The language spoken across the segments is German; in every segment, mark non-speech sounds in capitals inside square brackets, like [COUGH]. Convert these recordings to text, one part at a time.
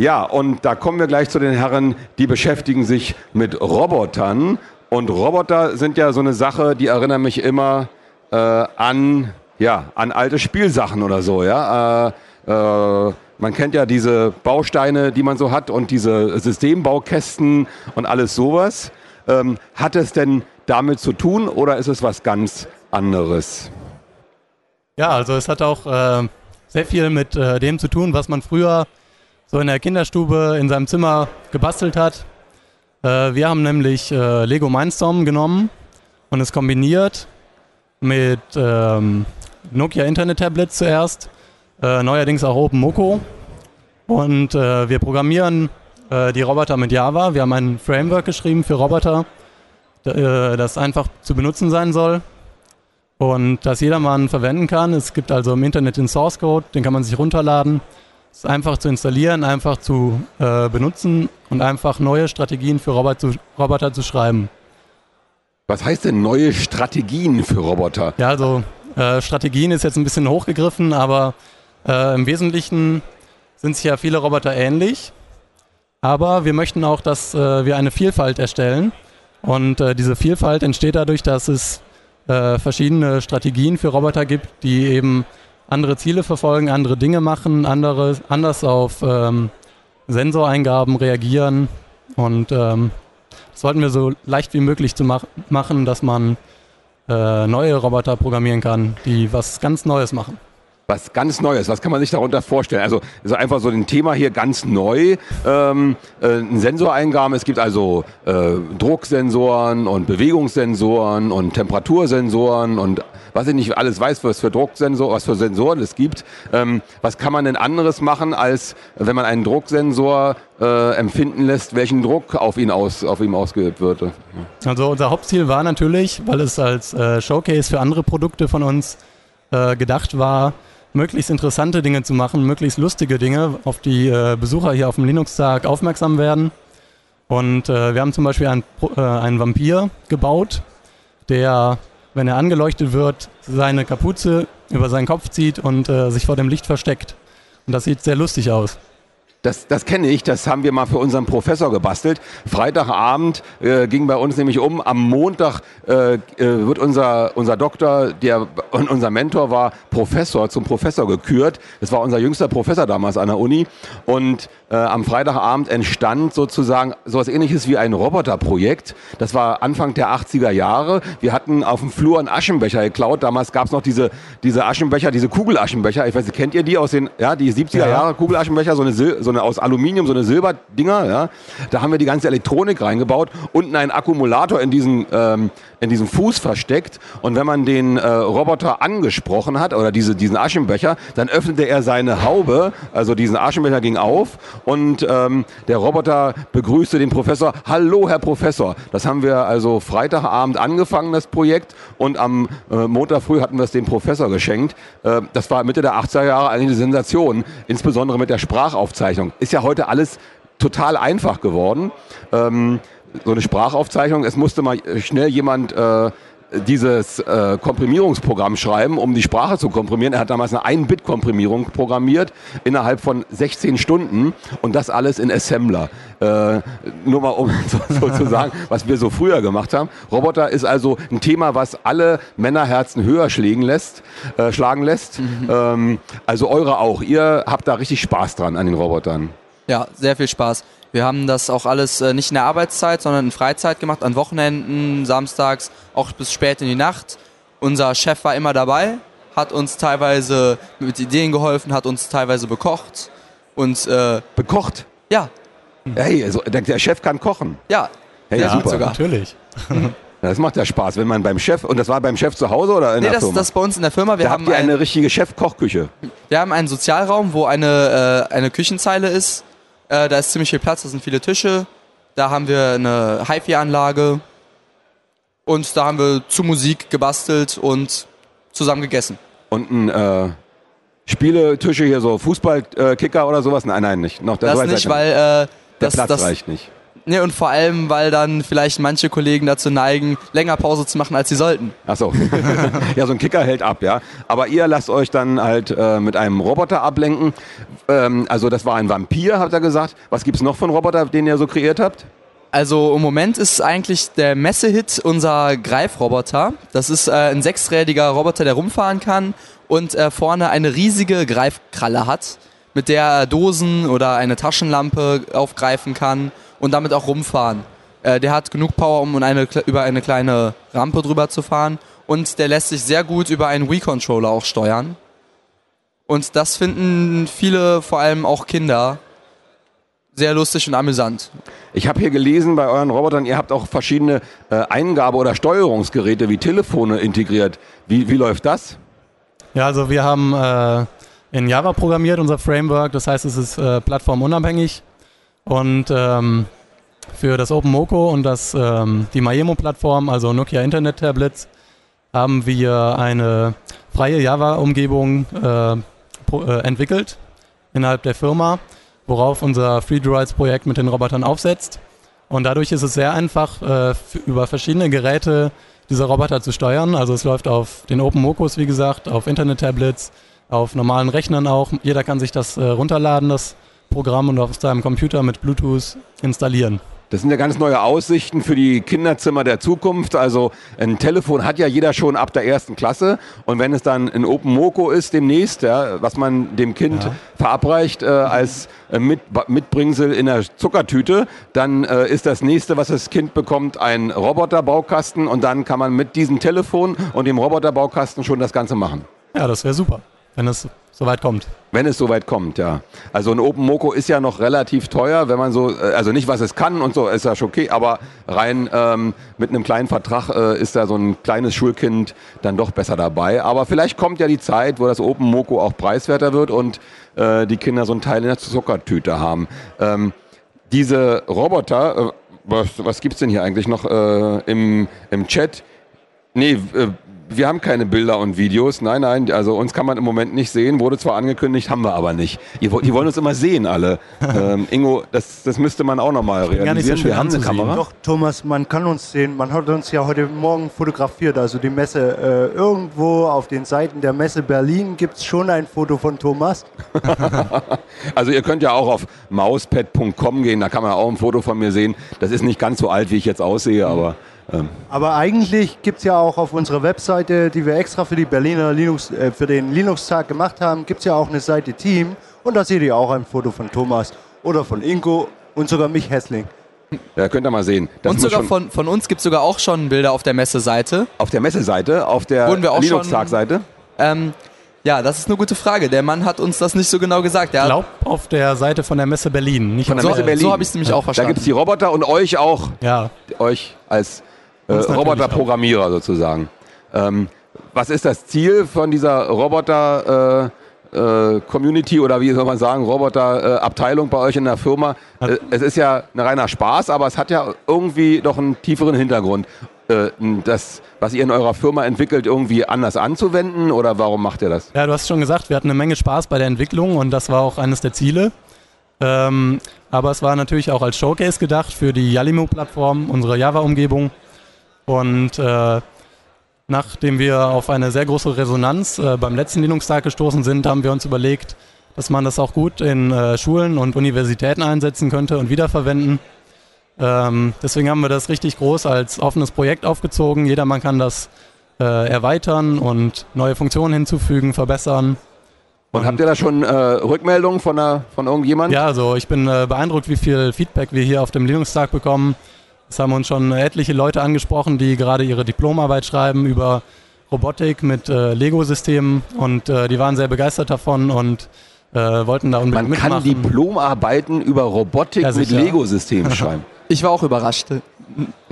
Ja, und da kommen wir gleich zu den Herren, die beschäftigen sich mit Robotern. Und Roboter sind ja so eine Sache, die erinnern mich immer äh, an, ja, an alte Spielsachen oder so. Ja? Äh, äh, man kennt ja diese Bausteine, die man so hat und diese Systembaukästen und alles sowas. Ähm, hat es denn damit zu tun oder ist es was ganz anderes? Ja, also es hat auch äh, sehr viel mit äh, dem zu tun, was man früher so in der Kinderstube in seinem Zimmer gebastelt hat. Äh, wir haben nämlich äh, Lego Mindstorm genommen und es kombiniert mit ähm, Nokia Internet Tablets zuerst, äh, neuerdings auch OpenMoko. Und äh, wir programmieren äh, die Roboter mit Java. Wir haben ein Framework geschrieben für Roboter, das einfach zu benutzen sein soll und das jedermann verwenden kann. Es gibt also im Internet den Source Code, den kann man sich runterladen ist einfach zu installieren, einfach zu äh, benutzen und einfach neue Strategien für Roboter zu, Roboter zu schreiben. Was heißt denn neue Strategien für Roboter? Ja, also äh, Strategien ist jetzt ein bisschen hochgegriffen, aber äh, im Wesentlichen sind sich ja viele Roboter ähnlich. Aber wir möchten auch, dass äh, wir eine Vielfalt erstellen. Und äh, diese Vielfalt entsteht dadurch, dass es äh, verschiedene Strategien für Roboter gibt, die eben andere Ziele verfolgen, andere Dinge machen, andere, anders auf ähm, Sensoreingaben reagieren. Und ähm, das sollten wir so leicht wie möglich zu mach machen, dass man äh, neue Roboter programmieren kann, die was ganz Neues machen was ganz Neues. Was kann man sich darunter vorstellen? Also, also einfach so ein Thema hier ganz neu. Ähm, äh, ein Sensoreingaben. Es gibt also äh, Drucksensoren und Bewegungssensoren und Temperatursensoren und was ich nicht alles weiß, was für Drucksensor, was für Sensoren es gibt. Ähm, was kann man denn anderes machen, als wenn man einen Drucksensor äh, empfinden lässt, welchen Druck auf ihn, aus, auf ihm ausgeübt wird? Also unser Hauptziel war natürlich, weil es als äh, Showcase für andere Produkte von uns äh, gedacht war, möglichst interessante Dinge zu machen, möglichst lustige Dinge, auf die äh, Besucher hier auf dem Linux-Tag aufmerksam werden. Und äh, wir haben zum Beispiel einen, äh, einen Vampir gebaut, der wenn er angeleuchtet wird, seine Kapuze über seinen Kopf zieht und äh, sich vor dem Licht versteckt. Und das sieht sehr lustig aus. Das, das kenne ich, das haben wir mal für unseren Professor gebastelt. Freitagabend äh, ging bei uns nämlich um. Am Montag äh, äh wird unser, unser Doktor, der und unser Mentor war Professor, zum Professor gekürt. Das war unser jüngster Professor damals an der Uni. Und äh, am Freitagabend entstand sozusagen sowas ähnliches wie ein Roboterprojekt. Das war Anfang der 80er Jahre. Wir hatten auf dem Flur einen Aschenbecher geklaut. Damals gab es noch diese, diese Aschenbecher, diese Kugelaschenbecher. Ich weiß nicht, kennt ihr die aus den ja, die 70er ja. Jahre Kugelaschenbecher, so eine, so eine aus Aluminium, so eine Silberdinger. Ja? Da haben wir die ganze Elektronik reingebaut, unten einen Akkumulator in diesen, ähm, in diesem Fuß versteckt. Und wenn man den äh, Roboter angesprochen hat oder diese, diesen Aschenbecher, dann öffnete er seine Haube, also diesen Aschenbecher ging auf und ähm, der Roboter begrüßte den Professor. Hallo, Herr Professor. Das haben wir also Freitagabend angefangen, das Projekt, und am äh, Montag früh hatten wir es dem Professor geschenkt. Äh, das war Mitte der 80er Jahre eigentlich eine Sensation, insbesondere mit der Sprachaufzeichnung. Ist ja heute alles total einfach geworden. Ähm, so eine Sprachaufzeichnung, es musste mal schnell jemand äh, dieses äh, Komprimierungsprogramm schreiben, um die Sprache zu komprimieren. Er hat damals eine 1-Bit-Komprimierung programmiert innerhalb von 16 Stunden und das alles in Assembler. Äh, nur mal um [LAUGHS] so, so zu sagen, was wir so früher gemacht haben. Roboter ist also ein Thema, was alle Männerherzen höher schlagen lässt. Äh, schlagen lässt. Mhm. Ähm, also eure auch. Ihr habt da richtig Spaß dran an den Robotern. Ja, sehr viel Spaß. Wir haben das auch alles äh, nicht in der Arbeitszeit, sondern in Freizeit gemacht, an Wochenenden, samstags, auch bis spät in die Nacht. Unser Chef war immer dabei, hat uns teilweise mit Ideen geholfen, hat uns teilweise bekocht. Und, äh, bekocht? Ja. Hey, also der, der Chef kann kochen. Ja, hey, ja, super. sogar. natürlich. [LAUGHS] Das macht ja Spaß, wenn man beim Chef, und das war beim Chef zu Hause oder in nee, der das, Firma? das ist bei uns in der Firma. Wir da haben habt ihr eine richtige Chef-Kochküche. Wir haben einen Sozialraum, wo eine, äh, eine Küchenzeile ist äh, da ist ziemlich viel Platz, da sind viele Tische. Da haben wir eine HiFi-Anlage. Und da haben wir zu Musik gebastelt und zusammen gegessen. Und ein äh, Spieletische hier, so Fußballkicker oder sowas? Nein, nein, nicht. Noch, das nicht, weil äh, der Platz das, reicht nicht. Nee, und vor allem, weil dann vielleicht manche Kollegen dazu neigen, länger Pause zu machen, als sie sollten. Ach so. [LAUGHS] ja, so ein Kicker hält ab, ja. Aber ihr lasst euch dann halt äh, mit einem Roboter ablenken. Ähm, also das war ein Vampir, habt ihr gesagt. Was gibt's noch von Roboter, den ihr so kreiert habt? Also im Moment ist eigentlich der Messehit unser Greifroboter. Das ist äh, ein sechsrädiger Roboter, der rumfahren kann und äh, vorne eine riesige Greifkralle hat, mit der er Dosen oder eine Taschenlampe aufgreifen kann und damit auch rumfahren. Äh, der hat genug Power, um eine, über eine kleine Rampe drüber zu fahren und der lässt sich sehr gut über einen Wii-Controller auch steuern. Und das finden viele, vor allem auch Kinder, sehr lustig und amüsant. Ich habe hier gelesen bei euren Robotern, ihr habt auch verschiedene äh, Eingabe- oder Steuerungsgeräte wie Telefone integriert. Wie, wie läuft das? Ja, also wir haben äh, in Java programmiert, unser Framework. Das heißt, es ist äh, plattformunabhängig. Und ähm, für das OpenMoko und das, ähm, die Maemo-Plattform, also Nokia Internet Tablets, haben wir eine freie Java-Umgebung äh, äh, entwickelt innerhalb der Firma worauf unser FreeDroids-Projekt mit den Robotern aufsetzt. Und dadurch ist es sehr einfach, äh, über verschiedene Geräte diese Roboter zu steuern. Also es läuft auf den OpenMokos, wie gesagt, auf Internet-Tablets, auf normalen Rechnern auch. Jeder kann sich das äh, runterladen, das Programm, und auf seinem Computer mit Bluetooth installieren. Das sind ja ganz neue Aussichten für die Kinderzimmer der Zukunft. Also ein Telefon hat ja jeder schon ab der ersten Klasse. Und wenn es dann ein Open Moco ist demnächst, ja, was man dem Kind ja. verabreicht äh, als äh, mit, Mitbringsel in der Zuckertüte, dann äh, ist das nächste, was das Kind bekommt, ein Roboterbaukasten. Und dann kann man mit diesem Telefon und dem Roboterbaukasten schon das Ganze machen. Ja, das wäre super wenn es soweit kommt. Wenn es soweit kommt, ja. Also ein Open Moco ist ja noch relativ teuer, wenn man so, äh, also nicht was es kann und so, ist ja schon okay, aber rein ähm, mit einem kleinen Vertrag äh, ist da so ein kleines Schulkind dann doch besser dabei. Aber vielleicht kommt ja die Zeit, wo das Open Moco auch preiswerter wird und äh, die Kinder so einen Teil in der Zuckertüte haben. Ähm, diese Roboter, äh, was, was es denn hier eigentlich noch äh, im, im Chat? Nee, äh, wir haben keine Bilder und Videos. Nein, nein, also uns kann man im Moment nicht sehen. Wurde zwar angekündigt, haben wir aber nicht. Die, die wollen uns immer sehen, alle. [LAUGHS] ähm, Ingo, das, das müsste man auch nochmal realisieren. So wir haben eine Kamera. Doch, Thomas, man kann uns sehen. Man hat uns ja heute Morgen fotografiert. Also die Messe äh, irgendwo auf den Seiten der Messe Berlin gibt es schon ein Foto von Thomas. [LAUGHS] [LAUGHS] also ihr könnt ja auch auf mauspad.com gehen. Da kann man auch ein Foto von mir sehen. Das ist nicht ganz so alt, wie ich jetzt aussehe, aber... Ähm. Aber eigentlich gibt es ja auch auf unserer Webseite, die wir extra für, die Berliner Linux, äh, für den Linux-Tag gemacht haben, gibt es ja auch eine Seite Team. Und da seht ihr auch ein Foto von Thomas oder von Ingo und sogar mich Hässling. Ja, könnt ihr mal sehen. Das und sogar von, von uns gibt es sogar auch schon Bilder auf der Messeseite. Auf der Messeseite? Auf der Linux-Tag-Seite? Ähm, ja, das ist eine gute Frage. Der Mann hat uns das nicht so genau gesagt. ich glaube, auf der Seite von der Messe Berlin. Nicht von der so, Messe Berlin. So habe ich es nämlich auch verstanden. Da gibt es die Roboter und euch auch. Ja. Euch als äh, Roboterprogrammierer sozusagen. Ähm, was ist das Ziel von dieser Roboter? Äh, äh, Community oder wie soll man sagen, Roboter-Abteilung bei euch in der Firma. Äh, es ist ja ein reiner Spaß, aber es hat ja irgendwie doch einen tieferen Hintergrund. Äh, das, was ihr in eurer Firma entwickelt, irgendwie anders anzuwenden oder warum macht ihr das? Ja, du hast schon gesagt, wir hatten eine Menge Spaß bei der Entwicklung und das war auch eines der Ziele. Ähm, aber es war natürlich auch als Showcase gedacht für die Yalimo-Plattform, unsere Java-Umgebung. Und äh, nachdem wir auf eine sehr große Resonanz äh, beim letzten Linux-Tag gestoßen sind, haben wir uns überlegt, dass man das auch gut in äh, Schulen und Universitäten einsetzen könnte und wiederverwenden. Ähm, deswegen haben wir das richtig groß als offenes Projekt aufgezogen. Jedermann kann das äh, erweitern und neue Funktionen hinzufügen, verbessern. Und, und habt ihr da schon äh, Rückmeldungen von, einer, von irgendjemandem? Ja, also ich bin äh, beeindruckt, wie viel Feedback wir hier auf dem Linux-Tag bekommen. Es haben uns schon etliche Leute angesprochen, die gerade ihre Diplomarbeit schreiben über Robotik mit äh, Lego-Systemen und äh, die waren sehr begeistert davon und äh, wollten da unbedingt Man mitmachen. kann Diplomarbeiten über Robotik ja, mit Lego-Systemen [LAUGHS] schreiben. Ich war auch überrascht.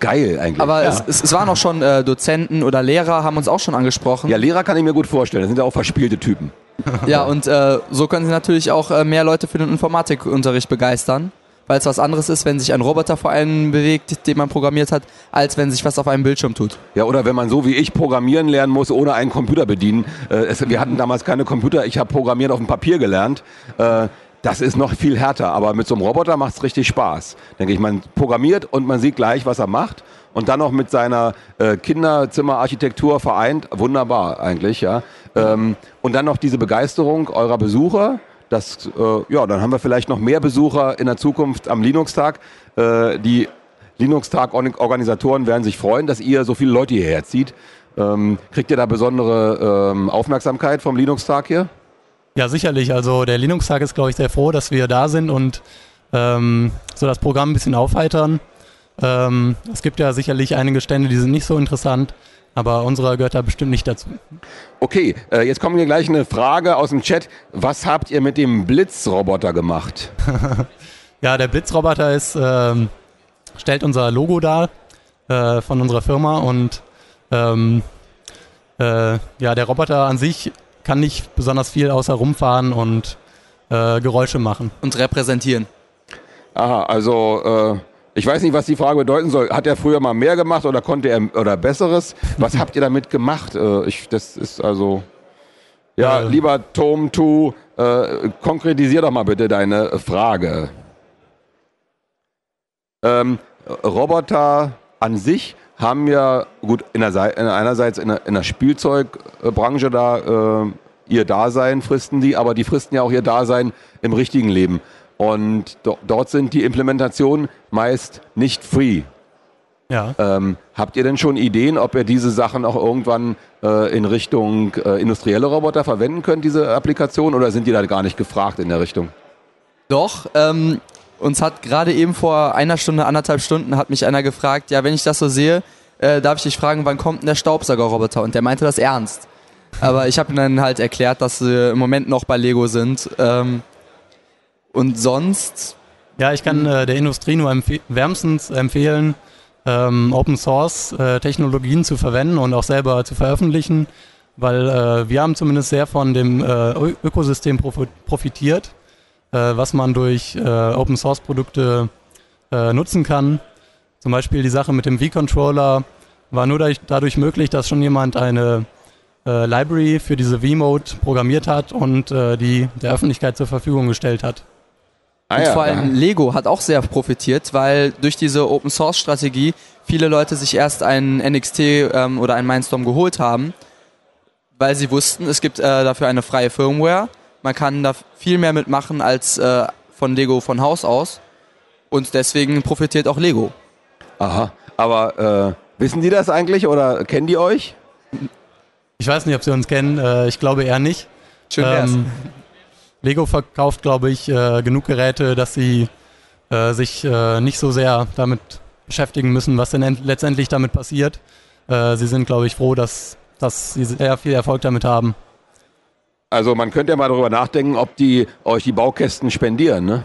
Geil eigentlich. Aber ja. es, es, es, waren auch schon äh, Dozenten oder Lehrer, haben uns auch schon angesprochen. Ja, Lehrer kann ich mir gut vorstellen. Das sind ja auch verspielte Typen. [LAUGHS] ja, und äh, so können sie natürlich auch äh, mehr Leute für den Informatikunterricht begeistern weil es was anderes ist, wenn sich ein Roboter vor einem bewegt, den man programmiert hat, als wenn sich was auf einem Bildschirm tut. Ja, oder wenn man so wie ich programmieren lernen muss, ohne einen Computer bedienen. Äh, es, wir hatten damals keine Computer, ich habe Programmieren auf dem Papier gelernt. Äh, das ist noch viel härter. Aber mit so einem Roboter macht es richtig Spaß. Denke ich, man programmiert und man sieht gleich, was er macht. Und dann noch mit seiner äh, Kinderzimmerarchitektur vereint. Wunderbar eigentlich, ja. Ähm, und dann noch diese Begeisterung eurer Besucher. Das, äh, ja, dann haben wir vielleicht noch mehr Besucher in der Zukunft am Linux-Tag. Äh, die Linux-Tag-Organisatoren werden sich freuen, dass ihr so viele Leute hierher zieht. Ähm, kriegt ihr da besondere ähm, Aufmerksamkeit vom Linux-Tag hier? Ja, sicherlich. Also der Linux-Tag ist, glaube ich, sehr froh, dass wir da sind und ähm, so das Programm ein bisschen aufheitern. Ähm, es gibt ja sicherlich einige Stände, die sind nicht so interessant, aber unsere gehört da bestimmt nicht dazu. Okay, äh, jetzt kommt hier gleich eine Frage aus dem Chat. Was habt ihr mit dem Blitzroboter gemacht? [LAUGHS] ja, der Blitzroboter ist, ähm, stellt unser Logo dar äh, von unserer Firma und ähm, äh, ja, der Roboter an sich kann nicht besonders viel außer rumfahren und äh, Geräusche machen. Und repräsentieren. Aha, also äh, ich weiß nicht, was die Frage bedeuten soll. Hat er früher mal mehr gemacht oder konnte er oder Besseres? Was habt ihr damit gemacht? Äh, ich, das ist also. Ja, äh. lieber Tom, tu, äh, konkretisier doch mal bitte deine Frage. Ähm, Roboter an sich haben ja, gut, in der, in einerseits in der, in der Spielzeugbranche da äh, ihr Dasein fristen die, aber die fristen ja auch ihr Dasein im richtigen Leben. Und do, dort sind die Implementationen meist nicht free. Ja. Ähm, habt ihr denn schon Ideen, ob ihr diese Sachen auch irgendwann äh, in Richtung äh, industrielle Roboter verwenden könnt, diese Applikation, oder sind die da gar nicht gefragt in der Richtung? Doch, ähm, uns hat gerade eben vor einer Stunde, anderthalb Stunden, hat mich einer gefragt, ja, wenn ich das so sehe, äh, darf ich dich fragen, wann kommt denn der Staubsaugerroboter? Und der meinte das ernst. Aber ich habe ihm dann halt erklärt, dass sie im Moment noch bei Lego sind. Ähm, und sonst? Ja, ich kann äh, der Industrie nur empf wärmstens empfehlen, ähm, Open Source äh, Technologien zu verwenden und auch selber zu veröffentlichen, weil äh, wir haben zumindest sehr von dem äh, Ökosystem profitiert äh, was man durch äh, Open Source Produkte nutzen kann. Zum Beispiel die Sache mit dem V-Controller war nur dadurch möglich, dass schon jemand eine Library für diese V-Mode programmiert hat und die der Öffentlichkeit zur Verfügung gestellt hat. Ah, und ja, vor allem ja. Lego hat auch sehr profitiert, weil durch diese Open Source Strategie viele Leute sich erst einen NXT ähm, oder einen Mindstorm geholt haben, weil sie wussten, es gibt äh, dafür eine freie Firmware man kann da viel mehr mitmachen als äh, von Lego von Haus aus. Und deswegen profitiert auch Lego. Aha. Aber äh, wissen die das eigentlich oder kennen die euch? Ich weiß nicht, ob sie uns kennen. Äh, ich glaube eher nicht. Schön wär's. Ähm, Lego verkauft, glaube ich, äh, genug Geräte, dass sie äh, sich äh, nicht so sehr damit beschäftigen müssen, was denn letztendlich damit passiert. sie sind, glaube ich, froh, dass, dass sie sehr viel Erfolg damit haben. Also man könnte ja mal darüber nachdenken, ob die euch die Baukästen spendieren, ne?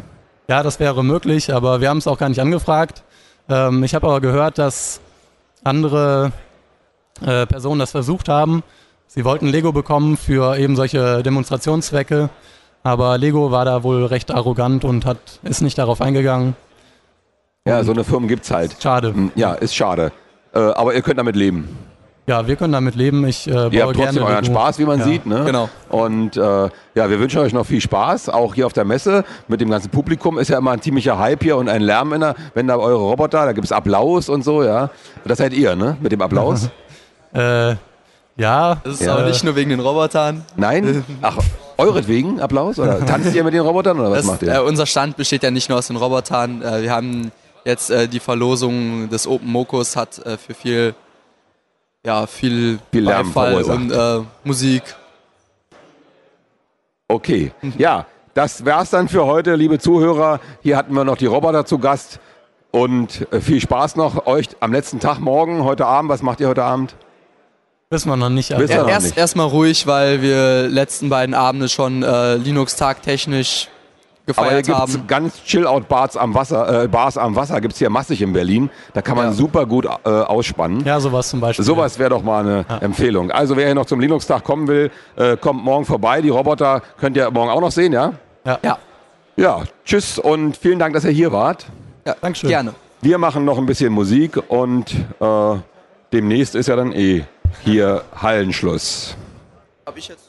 Ja, das wäre möglich, aber wir haben es auch gar nicht angefragt. Ähm, ich habe aber gehört, dass andere äh, Personen das versucht haben. Sie wollten Lego bekommen für eben solche Demonstrationszwecke, aber Lego war da wohl recht arrogant und hat, ist nicht darauf eingegangen. Ja, so eine Firma gibt es halt. Schade. Hm, ja, ist schade. Äh, aber ihr könnt damit leben. Ja, wir können damit leben. Ich äh, baue Ihr habt trotzdem euren Lego. Spaß, wie man ja. sieht. Ne? Genau. Und äh, ja, wir wünschen euch noch viel Spaß, auch hier auf der Messe mit dem ganzen Publikum. Ist ja immer ein ziemlicher Hype hier und ein Lärm, in der, wenn da eure Roboter, da gibt es Applaus und so, ja. Das seid ihr, ne? Mit dem Applaus. [LAUGHS] äh, ja. Das ist ja. aber nicht nur wegen den Robotern. Nein? [LAUGHS] Ach, euretwegen Applaus? Oder [LAUGHS] tanzt ihr mit den Robotern oder was das, macht ihr? Äh, unser Stand besteht ja nicht nur aus den Robotern. Äh, wir haben jetzt äh, die Verlosung des Open Mokos hat äh, für viel ja, viel, viel Lärm Beifall und äh, Musik. Okay, ja, das wär's dann für heute, liebe Zuhörer. Hier hatten wir noch die Roboter zu Gast und äh, viel Spaß noch euch am letzten Tag morgen, heute Abend. Was macht ihr heute Abend? Wissen wir noch nicht. Wir noch erst erstmal ruhig, weil wir letzten beiden Abende schon äh, Linux-Tag technisch gefeiert Aber hier gibt ganz Chill-Out-Bars am Wasser, äh, Bars am Wasser gibt es hier massig in Berlin. Da kann man ja. super gut äh, ausspannen. Ja, sowas zum Beispiel. Sowas wäre doch mal eine ja. Empfehlung. Also wer hier noch zum Linux-Tag kommen will, äh, kommt morgen vorbei. Die Roboter könnt ihr morgen auch noch sehen, ja? Ja. Ja, ja tschüss und vielen Dank, dass ihr hier wart. Ja, Dankeschön. Gerne. Wir machen noch ein bisschen Musik und äh, demnächst ist ja dann eh hier Hallenschluss. Hab ich jetzt